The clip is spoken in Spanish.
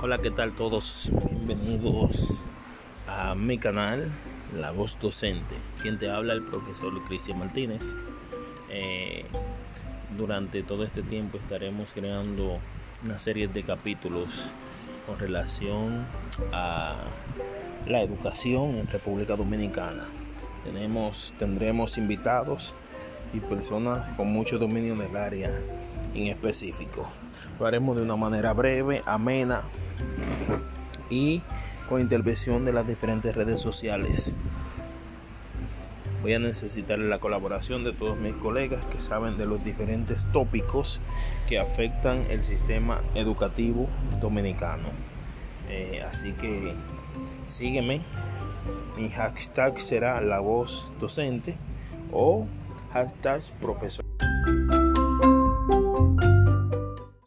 Hola, ¿qué tal todos? Bienvenidos a mi canal, La Voz Docente. Quien te habla el profesor Cristian Martínez. Eh, durante todo este tiempo estaremos creando una serie de capítulos con relación a la educación en República Dominicana. Tenemos, tendremos invitados y personas con mucho dominio del área en específico. Lo haremos de una manera breve, amena y con intervención de las diferentes redes sociales. Voy a necesitar la colaboración de todos mis colegas que saben de los diferentes tópicos que afectan el sistema educativo dominicano. Eh, así que sígueme. Mi hashtag será la voz docente o hashtag profesor.